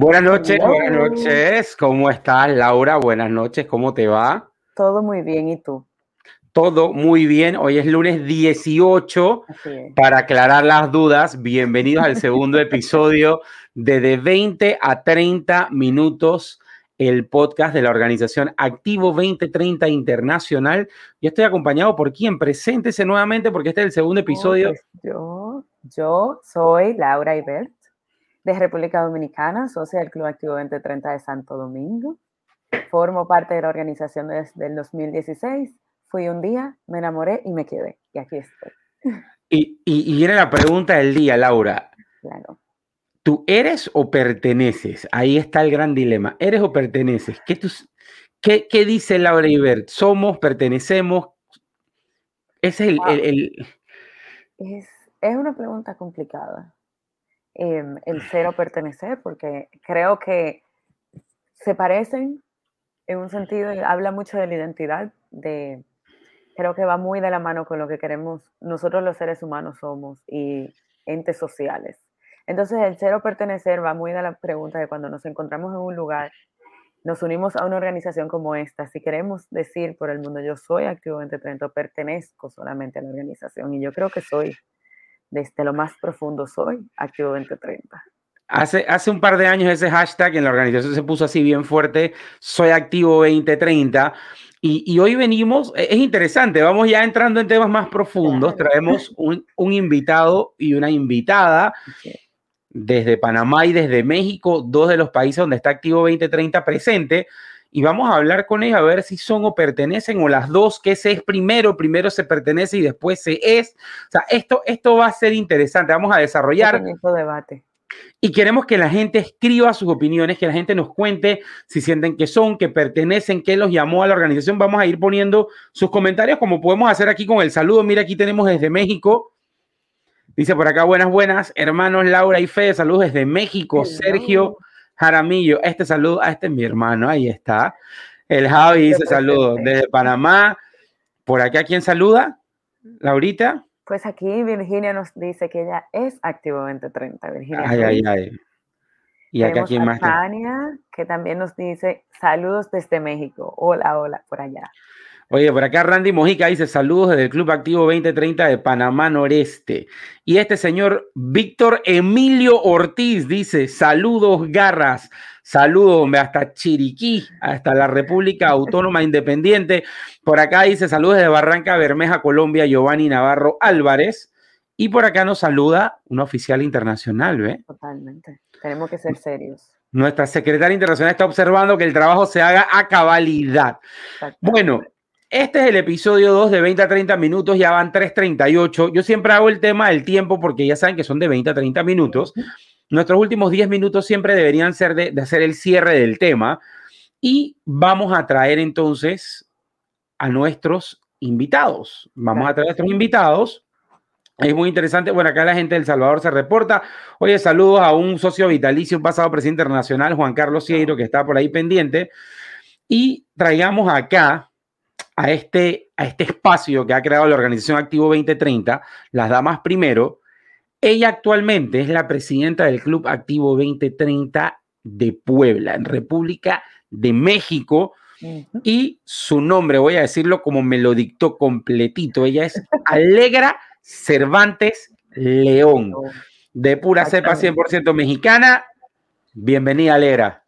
Buenas noches, buenas noches. ¿Cómo estás, Laura? Buenas noches, ¿cómo te va? Todo muy bien, ¿y tú? Todo muy bien. Hoy es lunes 18. Para aclarar las dudas, bienvenidos al segundo episodio de De 20 a 30 minutos, el podcast de la organización Activo 2030 Internacional. Yo estoy acompañado por quien? Preséntese nuevamente porque este es el segundo episodio. Pues yo, yo soy Laura Ibert de República Dominicana, socia del Club Activo 2030 de Santo Domingo. Formo parte de la organización desde el 2016. Fui un día, me enamoré y me quedé. Y aquí estoy. Y, y, viene la pregunta del día, Laura. Claro. ¿Tú eres o perteneces? Ahí está el gran dilema. ¿Eres o perteneces? ¿Qué, qué, qué dice Laura Ibert? ¿Somos, pertenecemos? Ese es el... Es, es una pregunta complicada Em, el ser o pertenecer, porque creo que se parecen en un sentido, habla mucho de la identidad, de, creo que va muy de la mano con lo que queremos, nosotros los seres humanos somos y entes sociales. Entonces el ser o pertenecer va muy de la pregunta de cuando nos encontramos en un lugar, nos unimos a una organización como esta, si queremos decir por el mundo yo soy activo 2030, pertenezco solamente a la organización y yo creo que soy desde lo más profundo soy Activo 2030. Hace, hace un par de años ese hashtag en la organización se puso así bien fuerte, soy activo 2030. Y, y hoy venimos, e, es interesante, vamos ya entrando en temas más profundos. Traemos un, un invitado y una invitada desde Panamá y desde México, dos de los países donde está Activo 2030 presente y vamos a hablar con ellos a ver si son o pertenecen o las dos, que se es primero, primero se pertenece y después se es. O sea, esto, esto va a ser interesante, vamos a desarrollar. debate. Y queremos que la gente escriba sus opiniones, que la gente nos cuente si sienten que son, que pertenecen, que los llamó a la organización. Vamos a ir poniendo sus comentarios como podemos hacer aquí con el saludo. Mira, aquí tenemos desde México. Dice por acá, buenas, buenas, hermanos Laura y Fede, saludos desde México. Sergio Jaramillo, este saludo, a este es mi hermano, ahí está. El Javi dice saludos desde Panamá. Por acá, ¿quién saluda? Laurita. Pues aquí Virginia nos dice que ella es Activo 2030. Virginia. Ay, ay, ay. Y acá, ¿quién más? Tania, que también nos dice saludos desde México. Hola, hola, por allá. Oye, por acá Randy Mojica dice saludos desde el Club Activo 2030 de Panamá Noreste. Y este señor Víctor Emilio Ortiz dice saludos garras, saludos hasta Chiriquí, hasta la República Autónoma Independiente. Por acá dice saludos de Barranca Bermeja, Colombia, Giovanni Navarro Álvarez. Y por acá nos saluda un oficial internacional, ¿ve? Totalmente. Tenemos que ser serios. Nuestra secretaria internacional está observando que el trabajo se haga a cabalidad. Bueno, este es el episodio 2 de 20 a 30 minutos, ya van 3.38. Yo siempre hago el tema del tiempo porque ya saben que son de 20 a 30 minutos. Nuestros últimos 10 minutos siempre deberían ser de, hacer el cierre del tema. Y vamos a traer entonces a nuestros invitados. Vamos a traer a nuestros invitados. Es muy interesante. Bueno, acá la gente del Salvador se reporta. Oye, saludos a un socio vitalicio, un pasado presidente internacional, Juan Carlos Cieiro, que está por ahí pendiente. Y traigamos acá a este, a este espacio que ha creado la organización Activo 2030, las damas primero. Ella actualmente es la presidenta del Club Activo 2030 de Puebla, en República de México. Y su nombre, voy a decirlo como me lo dictó completito, ella es Alegra Cervantes León, de pura cepa 100% mexicana. Bienvenida, Alegra.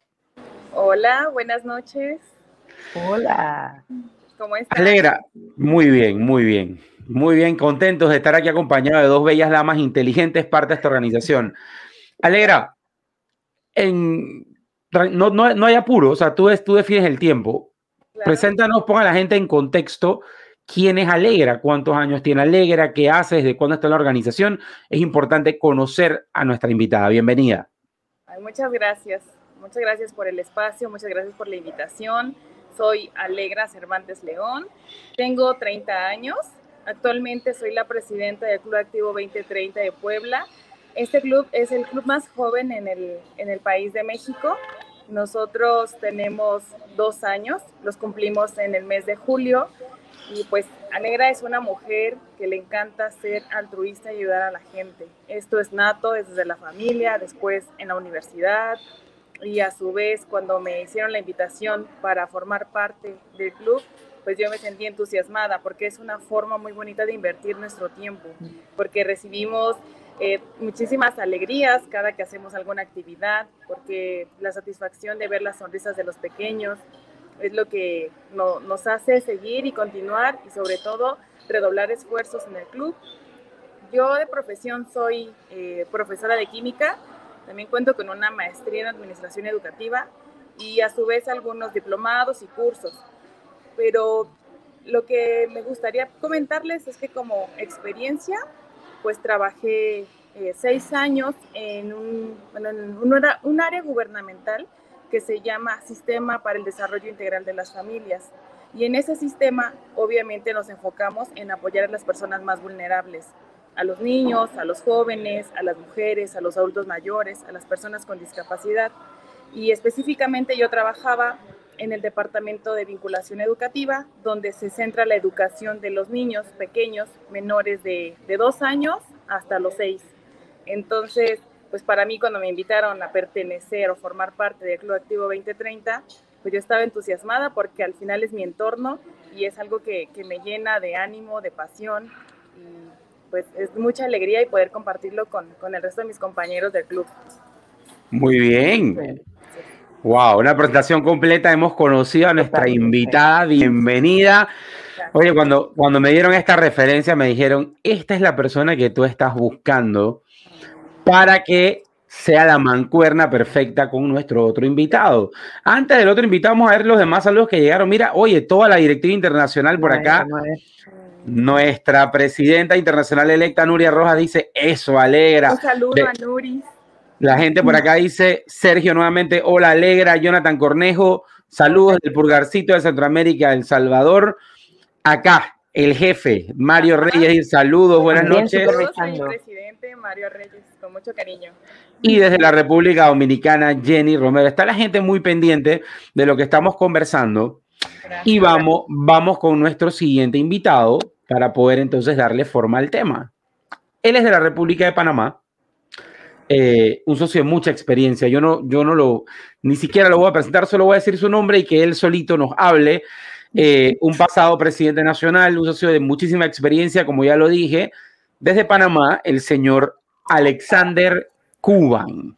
Hola, buenas noches. Hola. ¿Cómo Alegra, muy bien, muy bien. Muy bien, contentos de estar aquí acompañado de dos bellas damas inteligentes, parte de esta organización. Alegra, en, no, no, hay apuro, o sea, tú, tú defines el tiempo. Preséntanos, ponga a la gente en contexto quién es Alegra, cuántos años tiene Alegra, qué hace, desde cuándo está en la organización. Es importante conocer a nuestra invitada. Bienvenida. muchas gracias. Muchas gracias por el espacio, muchas gracias por la invitación. Soy Alegra Cervantes León, tengo 30 años, actualmente soy la presidenta del Club Activo 2030 de Puebla. Este club es el club más joven en el, en el país de México. Nosotros tenemos dos años, los cumplimos en el mes de julio y pues Alegra es una mujer que le encanta ser altruista y ayudar a la gente. Esto es nato desde la familia, después en la universidad, y a su vez cuando me hicieron la invitación para formar parte del club, pues yo me sentí entusiasmada porque es una forma muy bonita de invertir nuestro tiempo, porque recibimos eh, muchísimas alegrías cada que hacemos alguna actividad, porque la satisfacción de ver las sonrisas de los pequeños es lo que nos hace seguir y continuar y sobre todo redoblar esfuerzos en el club. Yo de profesión soy eh, profesora de química, también cuento con una maestría en administración educativa y a su vez algunos diplomados y cursos. Pero lo que me gustaría comentarles es que como experiencia, pues trabajé eh, seis años en, un, en un, área gubernamental que se llama Sistema para el Desarrollo Integral de las Familias. Y en ese sistema, obviamente, nos enfocamos en apoyar a las personas más vulnerables, a los niños, a los jóvenes, a las mujeres, a los adultos mayores, a las personas con discapacidad. Y específicamente yo trabajaba en el Departamento de Vinculación Educativa, donde se centra la educación de los niños pequeños, menores de, de dos años hasta los seis. Entonces, pues para mí cuando me invitaron a pertenecer o formar parte del Club Activo 2030, pues yo estaba entusiasmada porque al final es mi entorno y es algo que, que me llena de ánimo, de pasión y pues es mucha alegría y poder compartirlo con, con el resto de mis compañeros del club. Muy bien. Wow, una presentación completa. Hemos conocido a nuestra invitada. Bienvenida. Oye, cuando, cuando me dieron esta referencia, me dijeron, esta es la persona que tú estás buscando para que sea la mancuerna perfecta con nuestro otro invitado. Antes del otro invitado, vamos a ver los demás saludos que llegaron. Mira, oye, toda la directiva internacional por acá. Nuestra presidenta internacional electa, Nuria Rojas, dice, eso alegra. Un saludo a Nuri. La gente por acá dice, Sergio nuevamente, hola, alegra, Jonathan Cornejo, saludos del Purgarcito de Centroamérica, El Salvador. Acá, el jefe, Mario Reyes, saludos, buenas noches. Soy presidente Mario Reyes, con mucho cariño. Y desde la República Dominicana, Jenny Romero. Está la gente muy pendiente de lo que estamos conversando. Y vamos, vamos con nuestro siguiente invitado para poder entonces darle forma al tema. Él es de la República de Panamá, eh, un socio de mucha experiencia. Yo no, yo no lo, ni siquiera lo voy a presentar, solo voy a decir su nombre y que él solito nos hable. Eh, un pasado presidente nacional, un socio de muchísima experiencia, como ya lo dije, desde Panamá, el señor Alexander Cuban.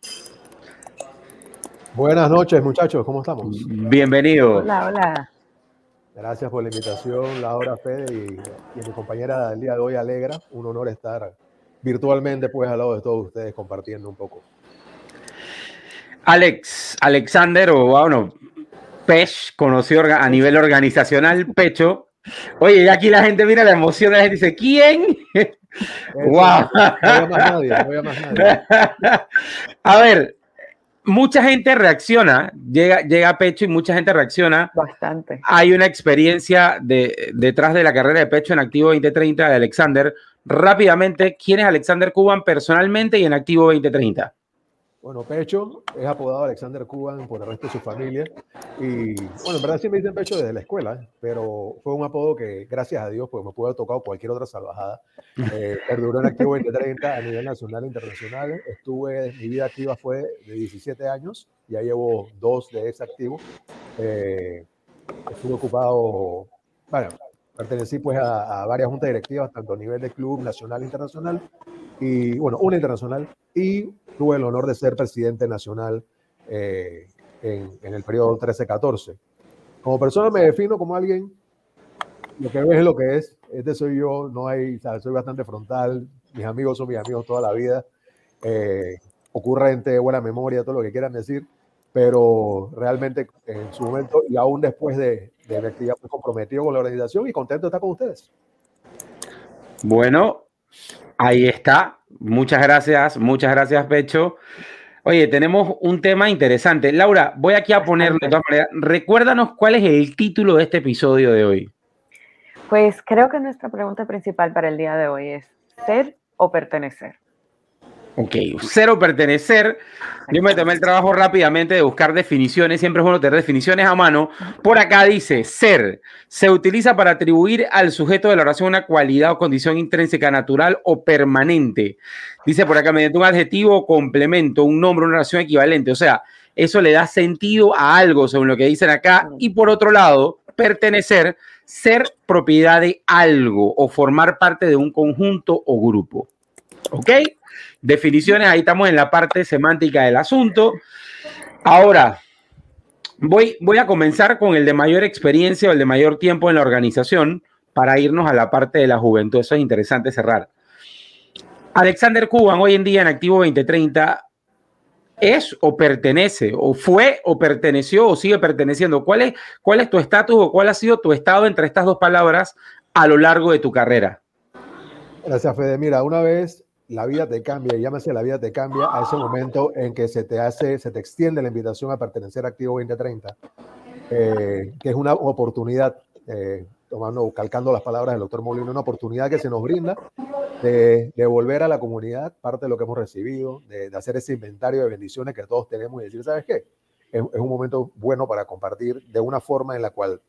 Buenas noches, muchachos, ¿cómo estamos? Bienvenido. Hola, hola. Gracias por la invitación, Laura, Fede y, y mi compañera del día de hoy, Alegra. Un honor estar virtualmente pues al lado de todos ustedes compartiendo un poco. Alex, Alexander, o bueno, Pech, conocido a nivel organizacional, Pecho. Oye, ya aquí la gente mira la emoción de la gente dice, ¿quién? ¡Wow! No más nadie, no más nadie. A ver, mucha gente reacciona, llega, llega a Pecho y mucha gente reacciona. Bastante. Hay una experiencia de, detrás de la carrera de Pecho en Activo 2030 de Alexander. Rápidamente, ¿quién es Alexander Cuban personalmente y en Activo 2030? Bueno, Pecho es apodado Alexander Cuban por el resto de su familia. Y bueno, en verdad sí me dicen Pecho desde la escuela, pero fue un apodo que, gracias a Dios, pues me pudo haber tocado cualquier otra salvajada. Eh, perduró en activo 2030 a nivel nacional e internacional. Estuve, mi vida activa fue de 17 años, ya llevo dos de ex activo. Eh, estuve ocupado, bueno, pertenecí pues a, a varias juntas directivas, tanto a nivel de club nacional e internacional, y bueno, una internacional, y tuve el honor de ser presidente nacional eh, en, en, el periodo 13-14. Como persona me defino como alguien, lo que es lo que es, este soy yo, no hay, soy bastante frontal, mis amigos son mis amigos toda la vida, eh, ocurrente, buena memoria, todo lo que quieran decir, pero realmente en su momento y aún después de, de mi actividad, pues comprometido con la organización y contento de estar con ustedes. Bueno, ahí está. Muchas gracias, muchas gracias, Pecho. Oye, tenemos un tema interesante. Laura, voy aquí a ponerlo de todas maneras. Recuérdanos cuál es el título de este episodio de hoy. Pues creo que nuestra pregunta principal para el día de hoy es ser o pertenecer. Ok, cero pertenecer. Yo me tomé el trabajo rápidamente de buscar definiciones. Siempre es bueno tener definiciones a mano. Por acá dice, ser. Se utiliza para atribuir al sujeto de la oración una cualidad o condición intrínseca, natural o permanente. Dice por acá, mediante un adjetivo o complemento, un nombre, una oración equivalente. O sea, eso le da sentido a algo, según lo que dicen acá. Y por otro lado, pertenecer, ser propiedad de algo o formar parte de un conjunto o grupo. ¿Ok? Definiciones, ahí estamos en la parte semántica del asunto. Ahora, voy, voy a comenzar con el de mayor experiencia o el de mayor tiempo en la organización para irnos a la parte de la juventud. Eso es interesante cerrar. Alexander Cuban, hoy en día en Activo 2030, es o pertenece, o fue o perteneció o sigue perteneciendo. ¿Cuál es, cuál es tu estatus o cuál ha sido tu estado entre estas dos palabras a lo largo de tu carrera? Gracias, Fede. Mira, una vez la vida te cambia, llámese la vida te cambia a ese momento en que se te hace, se te extiende la invitación a pertenecer a Activo 2030, eh, que es una oportunidad. Eh, tomando, calcando las palabras del doctor Molino, una oportunidad que se nos brinda de devolver a la comunidad parte de lo que hemos recibido, de, hacer ese inventario de bendiciones que todos tenemos y decir, ¿sabes qué? Es, un momento bueno para compartir de una forma en la cual,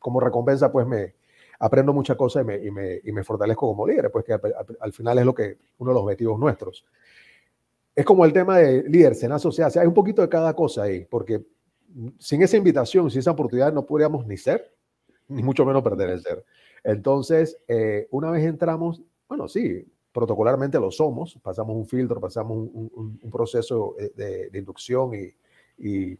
como recompensa, pues me aprendo muchas cosas y me, y me, y me fortalezco como líder, pues que al, final es lo que uno de los objetivos nuestros. Es como el tema de líder, en asociarse, hay un poquito de cada cosa ahí, porque sin esa invitación, sin esa oportunidad, no podríamos ni ser ni mucho menos pertenecer. Entonces, eh, una vez entramos, bueno, sí, protocolarmente lo somos, pasamos un filtro, pasamos un, proceso eh, de, inducción y, y,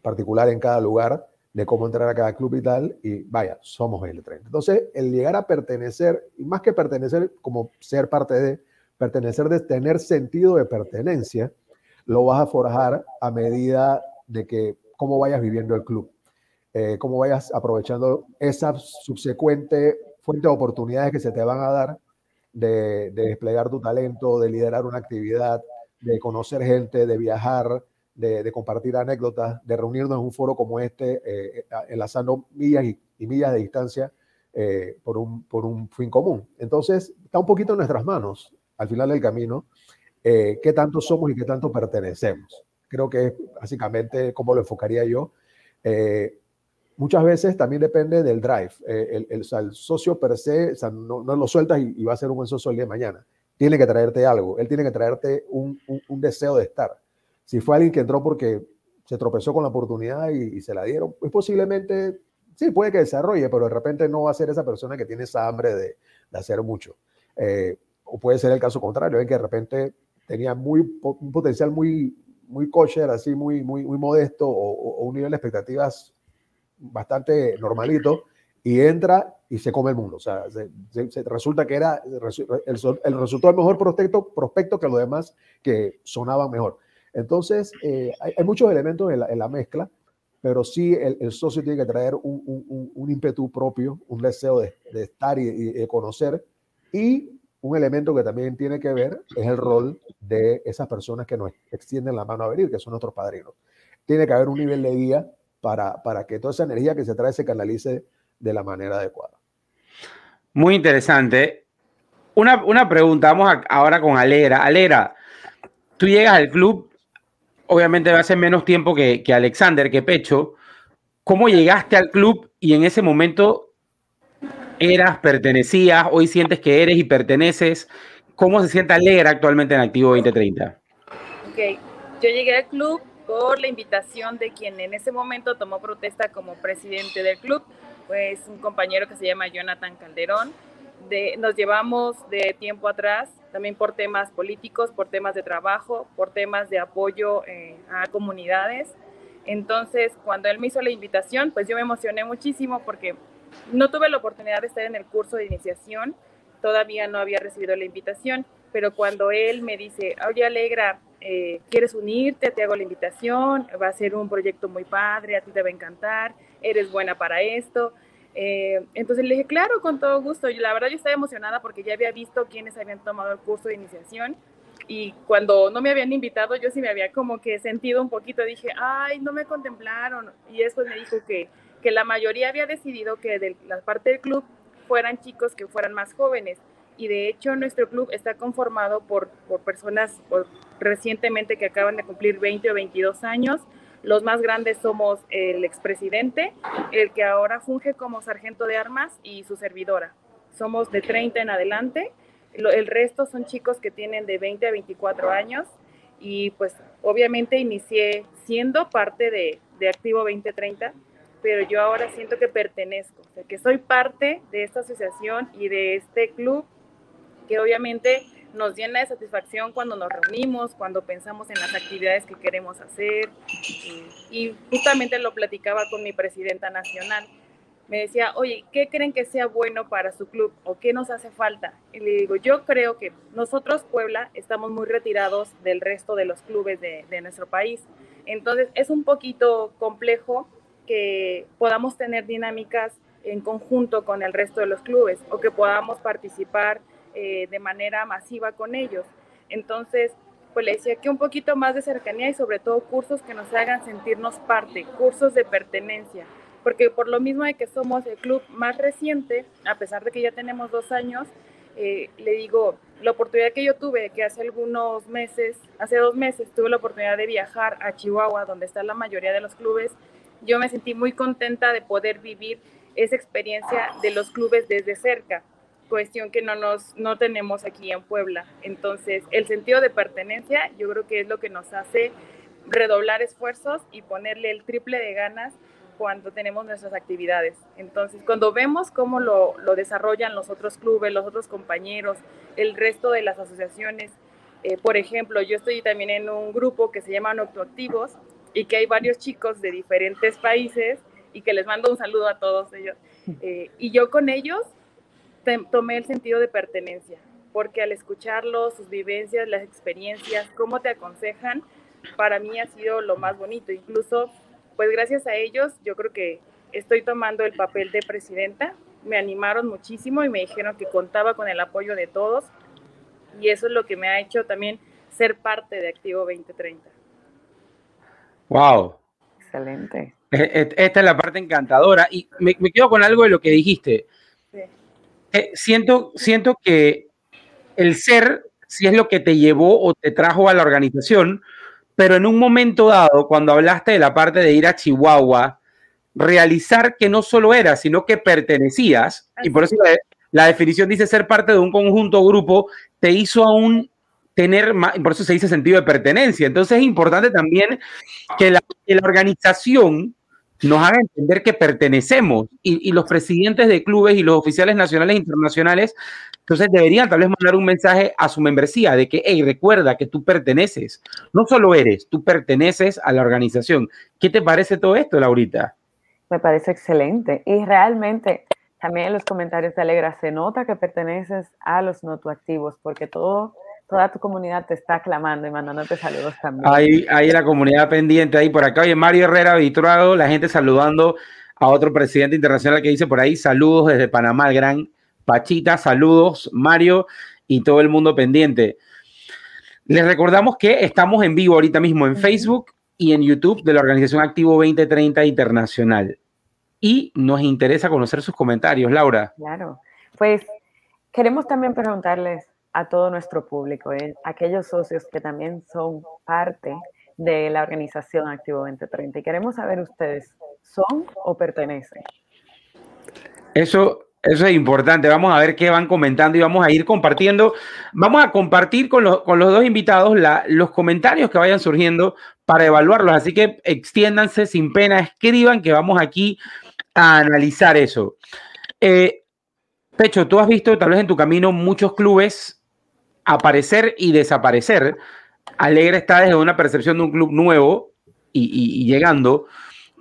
particular en cada lugar de cómo entrar a cada club y tal, y vaya, somos el 30. Entonces, el llegar a pertenecer, y más que pertenecer, como ser parte de, pertenecer de tener sentido de pertenencia, lo vas a forjar a medida de que cómo vayas viviendo el club. Eh, cómo vayas aprovechando esa subsecuente fuente de oportunidades que se te van a dar de, desplegar tu talento, de liderar una actividad, de conocer gente, de viajar, de, compartir anécdotas, de reunirnos en un foro como este, eh, enlazando millas y, millas de distancia eh, por, un, por un fin común. Entonces, está un poquito en nuestras manos, al final del camino, qué tanto somos y qué tanto pertenecemos. Creo que es básicamente cómo lo enfocaría yo muchas veces también depende del drive. Eh, el, socio per se, no, lo sueltas y, va a ser un buen socio el día de mañana. Tiene que traerte algo, él tiene que traerte un, deseo de estar. Si fue alguien que entró porque se tropezó con la oportunidad y, se la dieron, pues posiblemente, sí, puede que desarrolle, pero de repente no va a ser esa persona que tiene esa hambre de, hacer mucho. Eh, o puede ser el caso contrario, que de repente tenía muy, un potencial muy, muy kosher, así muy, muy, muy modesto o, o un nivel de expectativas bastante normalito y entra y se come el mundo. O sea, se, resulta que era el, el, resultado mejor prospecto, prospecto que los demás que sonaban mejor. Entonces, eh, hay, muchos elementos en la, mezcla, pero sí el, socio tiene que traer un, un, un, ímpetu propio, un deseo de, de estar y, de conocer. Y un elemento que también tiene que ver es el rol de esas personas que nos extienden la mano a venir, que son nuestros padrinos. Tiene que haber un nivel de guía para, para que toda esa energía que se trae se canalice de la manera adecuada. Muy interesante. Una, una pregunta, vamos ahora con Alegra. Alegra, tú llegas al club, obviamente ser menos tiempo que, que Alexander, que Pecho. ¿Cómo llegaste al club y en ese momento eras, pertenecías, hoy sientes que eres y perteneces? ¿Cómo se siente Alegra actualmente en Activo 2030? Ok, yo llegué al club por la invitación de quien en ese momento tomó protesta como presidente del club, pues un compañero que se llama Jonathan Calderón. De, nos llevamos de tiempo atrás, también por temas políticos, por temas de trabajo, por temas de apoyo eh, a comunidades. Entonces, cuando él me hizo la invitación, pues yo me emocioné muchísimo porque no tuve la oportunidad de estar en el curso de iniciación, todavía no había recibido la invitación, pero cuando él me dice, oye, Alegra, eh, ¿quieres unirte? Te hago la invitación, va a ser un proyecto muy padre, a ti te va a encantar, eres buena para esto. Eh, entonces le dije, claro, con todo gusto. Y la verdad yo estaba emocionada porque ya había visto quienes habían tomado el curso de iniciación y cuando no me habían invitado yo sí me había como que sentido un poquito, dije, ay, no me contemplaron. Y después me dijo que, que la mayoría había decidido que de la parte del club fueran chicos que fueran más jóvenes y de hecho nuestro club está conformado por, por personas recientemente que acaban de cumplir 20 o 22 años. Los más grandes somos el expresidente, el que ahora funge como sargento de armas y su servidora. Somos de 30 en adelante. el resto son chicos que tienen de 20 a 24 años y pues Obviamente inicié siendo parte de, de Activo 2030, pero yo ahora siento que pertenezco, o sea, que soy parte de esta asociación y de este club que obviamente nos llena de satisfacción cuando nos reunimos, cuando pensamos en las actividades que queremos hacer. Y, justamente lo platicaba con mi presidenta nacional. Me decía, oye, ¿qué creen que sea bueno para su club o qué nos hace falta? Y le digo, yo creo que nosotros, Puebla, estamos muy retirados del resto de los clubes de, de nuestro país. Entonces, es un poquito complejo que podamos tener dinámicas en conjunto con el resto de los clubes o que podamos participar eh, de manera masiva con ellos. Entonces, pues le decía que un poquito más de cercanía y sobre todo cursos que nos hagan sentirnos parte, cursos de pertenencia, porque por lo mismo de que somos el club más reciente, a pesar de que ya tenemos dos años, eh, le digo, la oportunidad que yo tuve, que hace algunos meses, hace dos meses, tuve la oportunidad de viajar a Chihuahua, donde está la mayoría de los clubes, yo me sentí muy contenta de poder vivir esa experiencia de los clubes desde cerca cuestión que no nos no tenemos aquí en Puebla. Entonces, el sentido de pertenencia yo creo que es lo que nos hace redoblar esfuerzos y ponerle el triple de ganas cuando tenemos nuestras actividades. Entonces, cuando vemos cómo lo, lo desarrollan los otros clubes, los otros compañeros, el resto de las asociaciones, eh, por ejemplo, yo estoy también en un grupo que se llama Noctoactivos y que hay varios chicos de diferentes países y que les mando un saludo a todos ellos. Eh, y yo con ellos tomé el sentido de pertenencia, porque al escucharlos, sus vivencias, las experiencias, cómo te aconsejan, para mí ha sido lo más bonito. Incluso, pues gracias a ellos, yo creo que estoy tomando el papel de presidenta. Me animaron muchísimo y me dijeron que contaba con el apoyo de todos. Y eso es lo que me ha hecho también ser parte de Activo 2030. ¡Wow! Excelente. E, e, esta es la parte encantadora. Y me, me quedo con algo de lo que dijiste. Eh, siento, siento que el ser si es lo que te llevó o te trajo a la organización, pero en un momento dado, cuando hablaste de la parte de ir a Chihuahua, realizar que no solo eras, sino que pertenecías, y por eso la, definición dice ser parte de un conjunto o grupo, te hizo aún tener más, por eso se dice sentido de pertenencia. Entonces es importante también que la, que la organización nos haga entender que pertenecemos y, los presidentes de clubes y los oficiales nacionales e internacionales, entonces deberían tal vez mandar un mensaje a su membresía de que, hey, recuerda que tú perteneces, no solo eres, tú perteneces a la organización. ¿Qué te parece todo esto, Laurita? Me parece excelente y realmente también en los comentarios de Alegra se nota que perteneces a los notoactivos porque todo toda tu comunidad te está aclamando y mandándote saludos también. Ahí, ahí la comunidad pendiente, ahí por acá. Oye, Mario Herrera habituado, la gente saludando a otro presidente internacional que dice por ahí, saludos desde Panamá, el gran Pachita, saludos, Mario, y todo el mundo pendiente. Les recordamos que estamos en vivo ahorita mismo en Facebook y en YouTube de la Organización Activo 2030 Internacional. Y nos interesa conocer sus comentarios, Laura. Claro, pues queremos también preguntarles a todo nuestro público, eh, aquellos socios que también son parte de la organización Activo 2030. Y queremos saber ustedes, ¿son o pertenecen? Eso, eso es importante. Vamos a ver qué van comentando y vamos a ir compartiendo. Vamos a compartir con, los, con los dos invitados los comentarios que vayan surgiendo para evaluarlos. Así que extiéndanse sin pena, escriban que vamos aquí a analizar eso. Eh, Pecho, tú has visto tal vez en tu camino muchos clubes aparecer y desaparecer. Alegre está desde una percepción de un club nuevo y, llegando.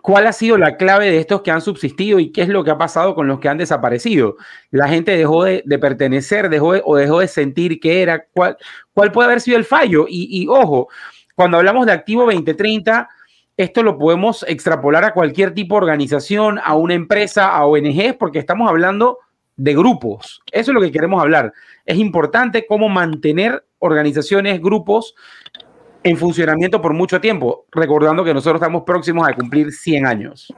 ¿Cuál ha sido la clave de estos que han subsistido y qué es lo que ha pasado con los que han desaparecido? La gente dejó de, pertenecer, dejó o dejó de sentir que era. ¿Cuál, cuál puede haber sido el fallo? Y, y ojo, cuando hablamos de Activo 2030, esto lo podemos extrapolar a cualquier tipo de organización, a una empresa, a ONGs, porque estamos hablando de grupos. Eso es lo que queremos hablar. Es importante cómo mantener organizaciones, grupos en funcionamiento por mucho tiempo, recordando que nosotros estamos próximos a cumplir 100 años.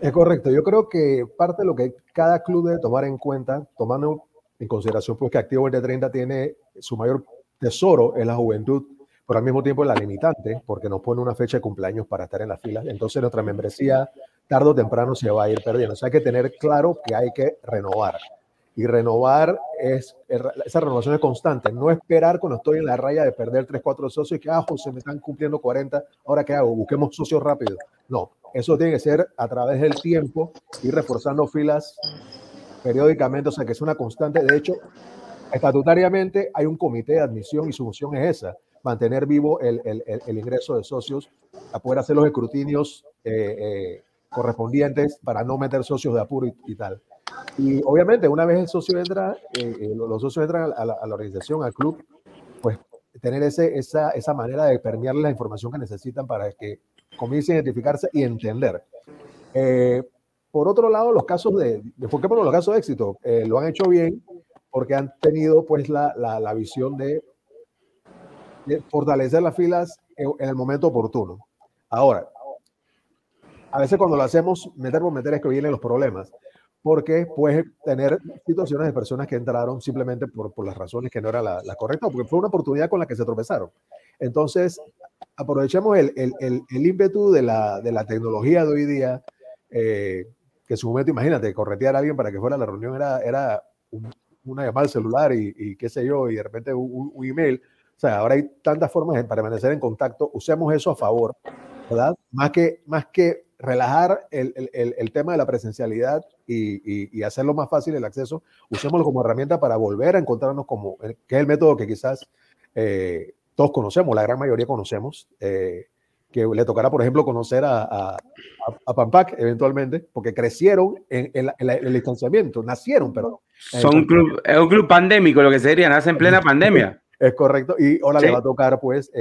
Es correcto. Yo creo que parte de lo que cada club debe tomar en cuenta, tomando en consideración pues, que Activo 2030 tiene su mayor tesoro en la juventud, pero al mismo tiempo la limitante, porque nos pone una fecha de cumpleaños para estar en la fila. Entonces nuestra membresía tarde o temprano se va a ir perdiendo. O sea, hay que tener claro que hay que renovar. Y renovar es, esa renovación es constante, no esperar cuando estoy en la raya de perder 3, 4 socios y que, ah, se me están cumpliendo 40, ahora qué hago, busquemos socios rápido. No, eso tiene que ser a través del tiempo y reforzando filas periódicamente, o sea que es una constante. De hecho, estatutariamente hay un comité de admisión y su función es esa, mantener vivo el, el, el ingreso de socios, a poder hacer los escrutinios eh, eh, correspondientes para no meter socios de apuro y tal. Y obviamente, una vez el socio entra, eh, eh, los socios entran a la, organización, al club, pues tener ese, esa, esa manera de permearle la información que necesitan para que comiencen a identificarse y entender. Eh, por otro lado, los casos de, enfoquémonos los casos de éxito, lo han hecho bien porque han tenido pues la, la, la visión de, de, fortalecer las filas en, en el momento oportuno. Ahora, a veces cuando lo hacemos, meter por meter es que vienen los problemas porque puedes tener situaciones de personas que entraron simplemente por, por las razones que no era la, la, correcta, porque fue una oportunidad con la que se tropezaron. Entonces, aprovechemos el, el, el, ímpetu de la, de la, tecnología de hoy día, eh, que en su momento, imagínate, corretear a alguien para que fuera a la reunión era, era una llamada al celular y, y, qué sé yo, y de repente un, un email. O sea, ahora hay tantas formas de permanecer en contacto, usemos eso a favor, ¿verdad? Más que, más que relajar el, el, el, tema de la presencialidad y, y, hacerlo más fácil el acceso, usémoslo como herramienta para volver a encontrarnos como, eh, que es el método que quizás eh, todos conocemos, la gran mayoría conocemos, eh, que le tocará, por ejemplo, conocer a, a, a Pampac eventualmente, porque crecieron en, en, el distanciamiento, nacieron, pero... Son un club, es un club pandémico, lo que sería, nace en plena pandemia. Es correcto, y ahora sí. le va a tocar, pues,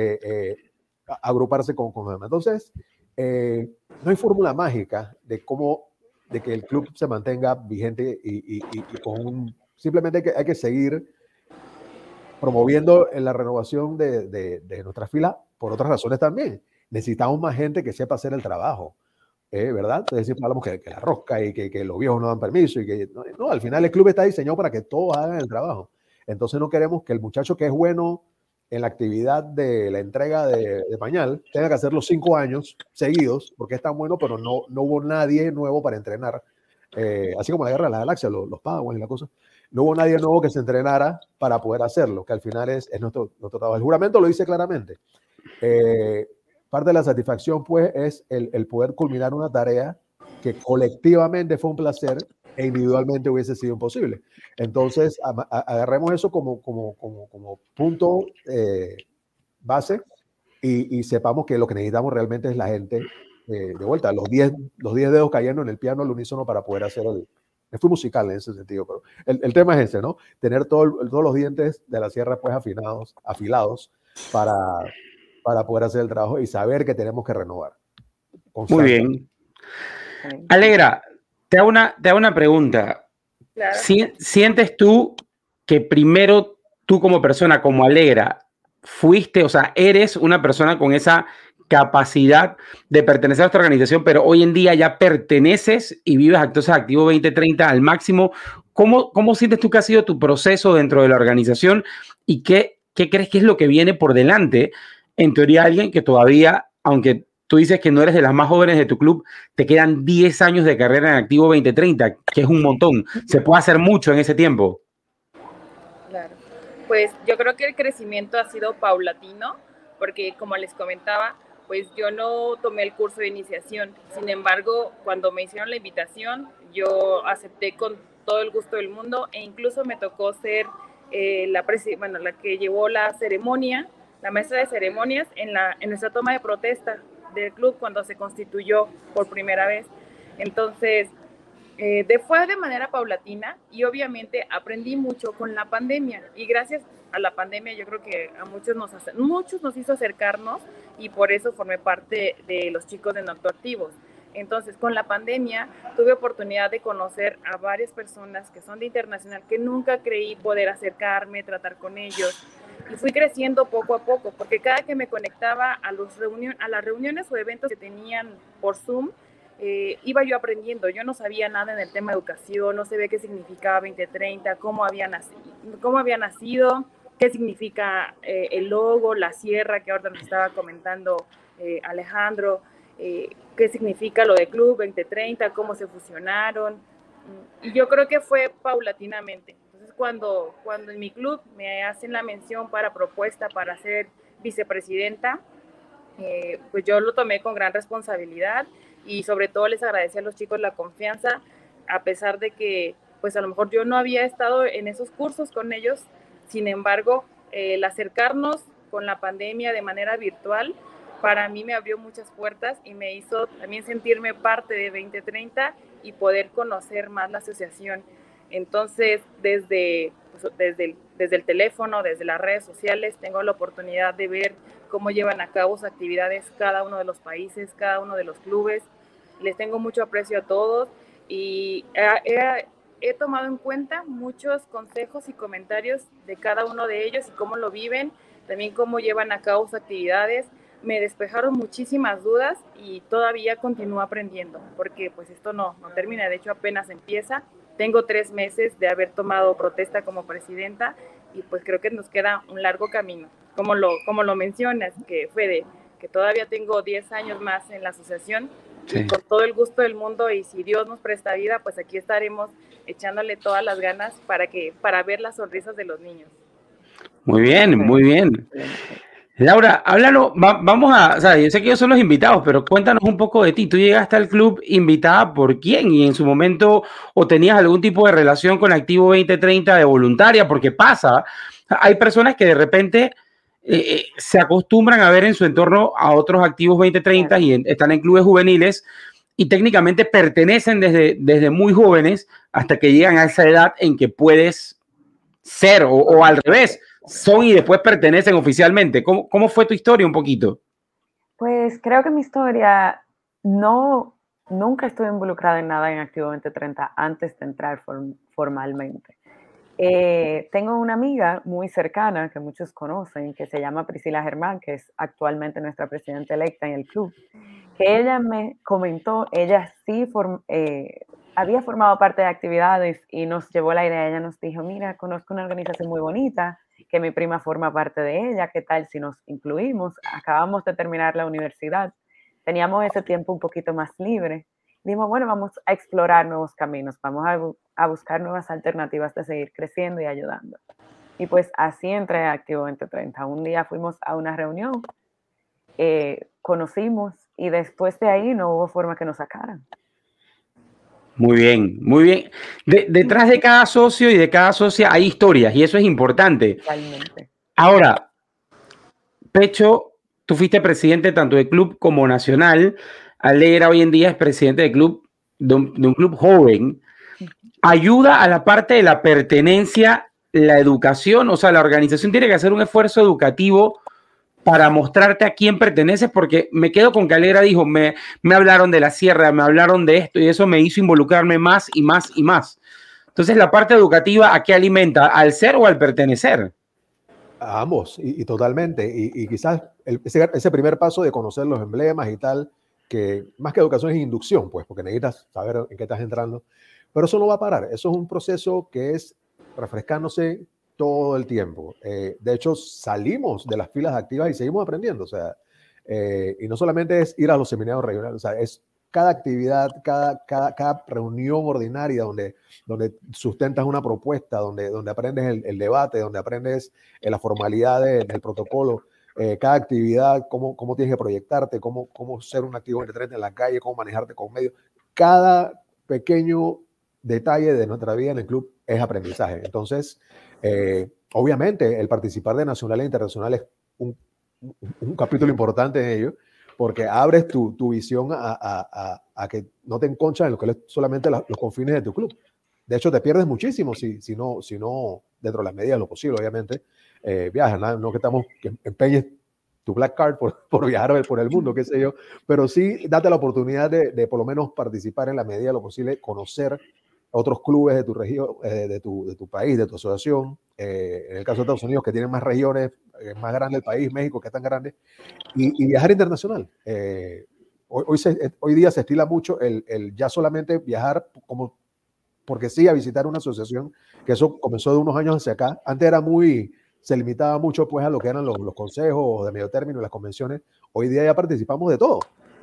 agruparse con, con Entonces, eh, no hay fórmula mágica de cómo, de que el club se mantenga vigente y, y, con simplemente hay que, hay que, seguir promoviendo la renovación de, de, de nuestra fila por otras razones también. Necesitamos más gente que sepa hacer el trabajo. Eh, ¿verdad? Entonces siempre hablamos que, que, la rosca y que, que, los viejos no dan permiso y que no, no, al final el club está diseñado para que todos hagan el trabajo. Entonces no queremos que el muchacho que es bueno en la actividad de la entrega de, pañal tenga que hacerlo cinco años seguidos, porque es tan bueno, pero no, no hubo nadie nuevo para entrenar. Eh, así como la guerra de la galaxia, los, los Padawan y la cosa. No hubo nadie nuevo que se entrenara para poder hacerlo, que al final es, es nuestro, nuestro trabajo. El juramento lo dice claramente. Eh, parte de la satisfacción, pues, es el poder culminar una tarea que colectivamente fue un placer e individualmente hubiese sido imposible. Entonces, agarremos eso como, como, como, como punto eh, base y, y, sepamos que lo que necesitamos realmente es la gente eh, de vuelta, los 10 los diez dedos cayendo en el piano al unísono para poder hacer el... Fue musical en ese sentido, pero el, el tema es ese, ¿no? Tener todo, todos los dientes de la sierra pues afinados, afilados para, para poder hacer el trabajo y saber que tenemos que renovar. Muy bien. Alegra, te hago una, te hago una pregunta. Claro. ¿Sientes tú que primero tú como persona, como Alegra, fuiste, o sea, eres una persona con esa capacidad de pertenecer a esta organización, pero hoy en día ya perteneces y vives entonces activo 2030 al máximo? ¿Cómo, ¿Cómo sientes tú que ha sido tu proceso dentro de la organización y qué, qué crees que es lo que viene por delante? En teoría, alguien que todavía, aunque Tú dices que no eres de las más jóvenes de tu club, te quedan 10 años de carrera en activo 2030, que es un montón. Se puede hacer mucho en ese tiempo. Claro. Pues yo creo que el crecimiento ha sido paulatino, porque como les comentaba, pues yo no tomé el curso de iniciación. Sin embargo, cuando me hicieron la invitación, yo acepté con todo el gusto del mundo e incluso me tocó ser eh, la, bueno, la que llevó la ceremonia, la maestra de ceremonias en, la, en nuestra toma de protesta del club cuando se constituyó por primera vez. Entonces, eh, de, fue de manera paulatina y obviamente aprendí mucho con la pandemia y gracias a la pandemia yo creo que a muchos nos, muchos nos hizo acercarnos y por eso formé parte de los chicos de Activos. Entonces, con la pandemia tuve oportunidad de conocer a varias personas que son de internacional que nunca creí poder acercarme, tratar con ellos y fui creciendo poco a poco, porque cada que me conectaba a, los reunión, a las reuniones o eventos que tenían por Zoom, eh, iba yo aprendiendo. Yo no sabía nada en el tema de educación, no sabía qué significaba 2030, cómo había nacido, cómo había nacido qué significa eh, el logo, la sierra que ahora nos estaba comentando eh, Alejandro, eh, qué significa lo de Club 2030, cómo se fusionaron. Y yo creo que fue paulatinamente. Entonces, cuando, cuando en mi club me hacen la mención para propuesta para ser vicepresidenta, eh, pues yo lo tomé con gran responsabilidad y sobre todo les agradecí a los chicos la confianza, a pesar de que pues a lo mejor yo no había estado en esos cursos con ellos, sin embargo, el acercarnos con la pandemia de manera virtual, para mí me abrió muchas puertas y me hizo también sentirme parte de 2030 y poder conocer más la asociación. Entonces, desde, pues, desde, el, desde el teléfono, desde las redes sociales, tengo la oportunidad de ver cómo llevan a cabo sus actividades cada uno de los países, cada uno de los clubes. Les tengo mucho aprecio a todos y he, he tomado en cuenta muchos consejos y comentarios de cada uno de ellos y cómo lo viven, también cómo llevan a cabo sus actividades. Me despejaron muchísimas dudas y todavía continúo aprendiendo, porque pues esto no, no termina, de hecho apenas empieza. Tengo tres meses de haber tomado protesta como presidenta y pues creo que nos queda un largo camino. Como lo, como lo mencionas, que fue de que todavía tengo 10 años más en la asociación, con todo el gusto del mundo y si Dios nos presta vida, pues aquí estaremos echándole todas las ganas para que para ver las sonrisas de los niños. Muy bien, muy bien. Laura, háblalo, vamos a, o sea, yo sé que ellos son los invitados, pero cuéntanos un poco de ti. Tú llegaste al club invitada por quién y en su momento o tenías algún tipo de relación con Activo 2030 de voluntaria, porque pasa, hay personas que de repente eh, eh, se acostumbran a ver en su entorno a otros activos 2030 y están en clubes juveniles y técnicamente pertenecen desde, desde muy jóvenes hasta que llegan a esa edad en que puedes ser o, al revés, son y después pertenecen oficialmente. ¿Cómo, ¿Cómo, fue tu historia un poquito? Pues creo que mi historia no, nunca estuve involucrada en nada en Activo 2030 antes de entrar formalmente. Eh, tengo una amiga muy cercana que muchos conocen, que se llama Priscila Germán, que es actualmente nuestra presidenta electa en el club, que ella me comentó, ella sí eh, había formado parte de actividades y nos llevó la idea, ella nos dijo, mira, conozco una organización muy bonita, que mi prima forma parte de ella, ¿qué tal si nos incluimos? Acabamos de terminar la universidad, teníamos ese tiempo un poquito más libre dijimos, bueno, vamos a explorar nuevos caminos, vamos a, buscar nuevas alternativas de seguir creciendo y ayudando. Y pues así entré a Activo 2030. Un día fuimos a una reunión, eh, conocimos y después de ahí no hubo forma que nos sacaran. Muy bien, muy bien. detrás de cada socio y de cada socia hay historias y eso es importante. Totalmente. Ahora, Pecho, tú fuiste presidente tanto del club como nacional. Alegra hoy en día es presidente del club, de un, club joven, ayuda a la parte de la pertenencia, la educación, o sea, la organización tiene que hacer un esfuerzo educativo para mostrarte a quién perteneces, porque me quedo con que Alegra dijo, me, me hablaron de la sierra, me hablaron de esto y eso me hizo involucrarme más y más y más. Entonces, la parte educativa, ¿a qué alimenta? ¿Al ser o al pertenecer? A ambos, y, totalmente. Y, quizás ese, ese, primer paso de conocer los emblemas y tal, que más que educación es inducción, pues, porque necesitas saber en qué estás entrando. Pero eso no va a parar. Eso es un proceso que es refrescándose todo el tiempo. Eh, de hecho, salimos de las filas activas y seguimos aprendiendo. O sea, eh, y no solamente es ir a los seminarios regionales, o sea, es cada actividad, cada, cada, cada, reunión ordinaria donde, donde sustentas una propuesta, donde, donde aprendes el, debate, donde aprendes la formalidad protocolo, eh, cada actividad, cómo, cómo tienes que proyectarte, cómo, cómo ser un activo en la calle, cómo manejarte con medios. Cada pequeño detalle de nuestra vida en el club es aprendizaje. Entonces, eh, obviamente, el participar de nacional e internacional es un, un capítulo importante en ello, porque abres tu, tu visión a, a, a, que no te enconchas en lo que es solamente los confines de tu club. De hecho, te pierdes muchísimo si, si, no, si no, dentro de las medidas lo posible, obviamente, eh, viajas, ¿no? que estamos, que empeñes tu black card por, por, viajar por el mundo, qué sé yo, pero sí date la oportunidad de, de, por lo menos participar en la medida de lo posible, conocer otros clubes de tu región, eh, de, tu, de tu país, de tu asociación, eh, en el caso de Estados Unidos, que tienen más regiones, es más grande el país, México, que es tan grande, y, y viajar internacional. hoy, hoy, se, hoy, día se estila mucho el, el, ya solamente viajar como porque sí, a visitar una asociación, que eso comenzó de unos años hacia acá. Antes era muy, se limitaba mucho pues a lo que eran los, los consejos de medio término, las convenciones. Hoy día ya participamos de todo.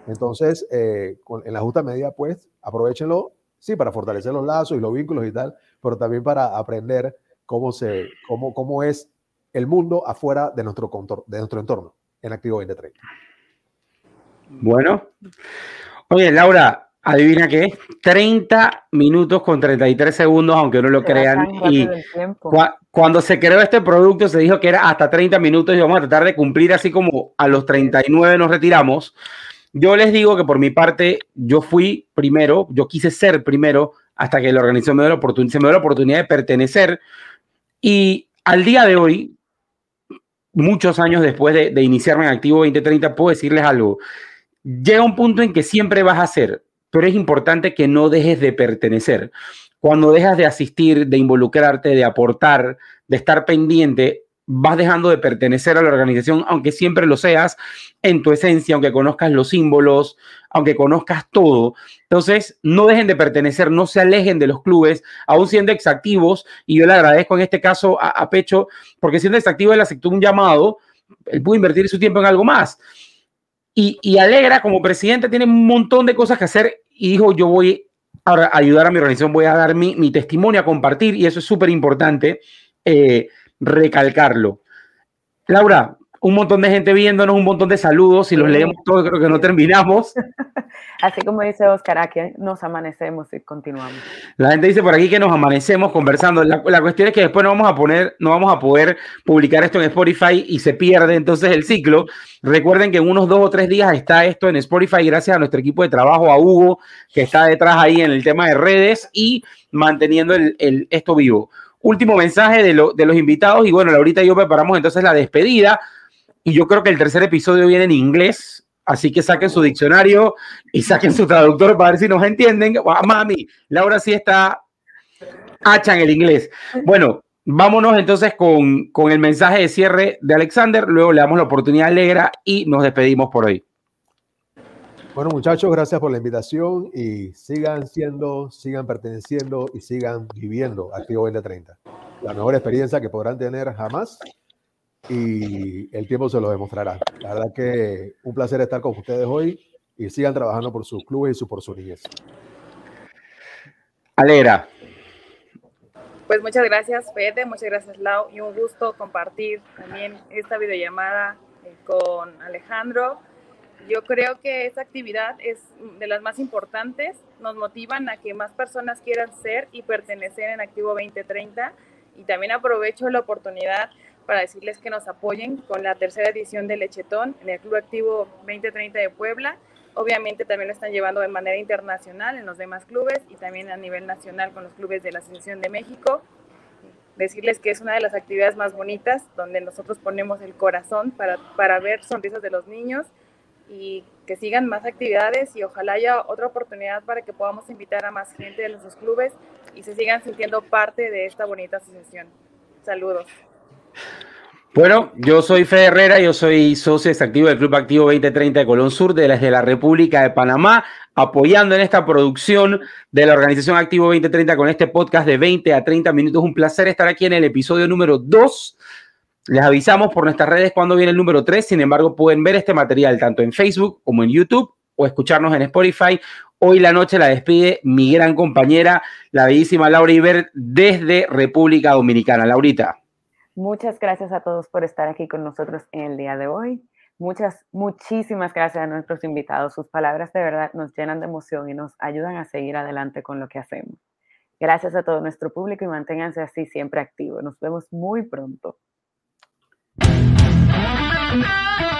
Entonces, eh, en la justa medida, pues, aprovechenlo sí, para fortalecer los lazos y los vínculos y tal, pero también para aprender cómo, se, cómo, cómo es el mundo afuera de nuestro, de nuestro entorno en Activo 2030. Bueno. Oye, Laura, adivina qué 30 minutos con 33 segundos, aunque no lo crean. Y cuando se creó este producto se dijo que era hasta 30 minutos y vamos a tratar de cumplir así como a los 39 nos retiramos. Yo les digo que por mi parte, yo fui primero, yo quise ser primero hasta que la organización me dio la oportunidad, se me dio la oportunidad de pertenecer. Y al día de hoy, muchos años después de, de iniciarme en Activo 2030, puedo decirles algo. Llega un punto en que siempre vas a ser, pero es importante que no dejes de pertenecer. Cuando dejas de asistir, de involucrarte, de aportar, de estar pendiente, vas dejando de pertenecer a la organización, aunque siempre lo seas en tu esencia, aunque conozcas los símbolos, aunque conozcas todo. Entonces, no dejen de pertenecer, no se alejen de los clubes, aún siendo exactivos, y yo le agradezco en este caso a, Pecho, porque siendo exactivo él aceptó un llamado, él pudo invertir su tiempo en algo más. Y, y Alegra, como presidente, tiene un montón de cosas que hacer y dijo, yo voy a ayudar a mi organización, voy a dar mi, mi testimonio, a compartir, y eso es súper importante. Eh, recalcarlo. Laura, un montón de gente viéndonos, un montón de saludos, si los leemos todos creo que no terminamos. Así como dice Oscar, aquí nos amanecemos y continuamos. La gente dice por aquí que nos amanecemos conversando. La, cuestión es que después no vamos a poner, no vamos a poder publicar esto en Spotify y se pierde entonces el ciclo. Recuerden que en unos dos o tres días está esto en Spotify gracias a nuestro equipo de trabajo, a Hugo, que está detrás ahí en el tema de redes y manteniendo el, esto vivo último mensaje de, de, los invitados y bueno, ahorita yo preparamos entonces la despedida y yo creo que el tercer episodio viene en inglés, así que saquen su diccionario y saquen su traductor para ver si nos entienden. Ah, mami, Laura sí está hacha en el inglés. Bueno, vámonos entonces con, con el mensaje de cierre de Alexander, luego le damos la oportunidad Alegra y nos despedimos por hoy. Bueno, muchachos, gracias por la invitación y sigan siendo, sigan perteneciendo y sigan viviendo Activo 2030. La mejor experiencia que podrán tener jamás y el tiempo se lo demostrará. La verdad que un placer estar con ustedes hoy y sigan trabajando por sus clubes y su, por su niñez. Alegra. Pues muchas gracias, Fede, muchas gracias, Lau, y un gusto compartir también esta videollamada eh, con Alejandro yo creo que esa actividad es de las más importantes, nos motivan a que más personas quieran ser y pertenecer en Activo 2030 y también aprovecho la oportunidad para decirles que nos apoyen con la tercera edición de Lechetón en el Club Activo 2030 de Puebla. Obviamente también lo están llevando de manera internacional en los demás clubes y también a nivel nacional con los clubes de la Asociación de México. Decirles que es una de las actividades más bonitas donde nosotros ponemos el corazón para, para ver sonrisas de los niños, y que sigan más actividades y ojalá haya otra oportunidad para que podamos invitar a más gente de nuestros clubes y se sigan sintiendo parte de esta bonita asociación. Saludos. Bueno, yo soy Fede Herrera, yo soy socio activo del Club Activo 2030 de Colón Sur, desde la República de Panamá, apoyando en esta producción de la organización Activo 2030 con este podcast de 20 a 30 minutos. Un placer estar aquí en el episodio número 2 les avisamos por nuestras redes cuando viene el número 3, sin embargo pueden ver este material tanto en Facebook como en YouTube o escucharnos en Spotify. Hoy la noche la despide mi gran compañera, la bellísima Laura Iber, desde República Dominicana. Laurita. Muchas gracias a todos por estar aquí con nosotros en el día de hoy. Muchas, muchísimas gracias a nuestros invitados. Sus palabras de verdad nos llenan de emoción y nos ayudan a seguir adelante con lo que hacemos. Gracias a todo nuestro público y manténganse así siempre activos. Nos vemos muy pronto. Oh,